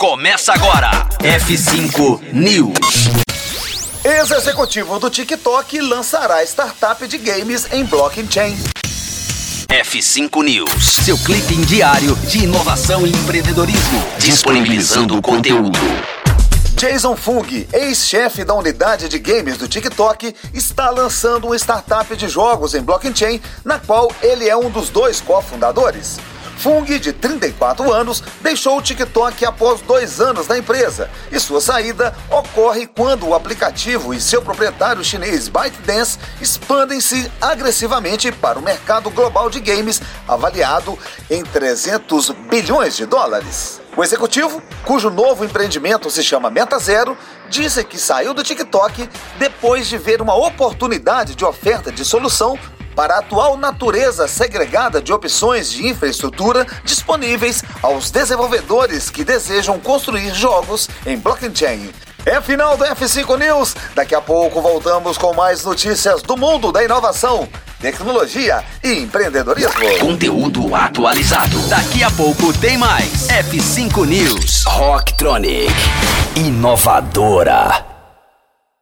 Começa agora. F5 News. Ex-executivo do TikTok lançará startup de games em blockchain. F5 News, seu clipe diário de inovação e empreendedorismo, disponibilizando o conteúdo. Jason Fung, ex-chefe da unidade de games do TikTok, está lançando uma startup de jogos em blockchain, na qual ele é um dos dois cofundadores. Fung, de 34 anos, deixou o TikTok após dois anos na empresa e sua saída ocorre quando o aplicativo e seu proprietário chinês ByteDance expandem-se agressivamente para o mercado global de games, avaliado em 300 bilhões de dólares. O executivo, cujo novo empreendimento se chama Meta Zero, disse que saiu do TikTok depois de ver uma oportunidade de oferta de solução para a atual natureza segregada de opções de infraestrutura disponíveis aos desenvolvedores que desejam construir jogos em blockchain. É final do F5 News. Daqui a pouco voltamos com mais notícias do mundo da inovação, tecnologia e empreendedorismo. Conteúdo atualizado. Daqui a pouco tem mais. F5 News. Rocktronic. Inovadora.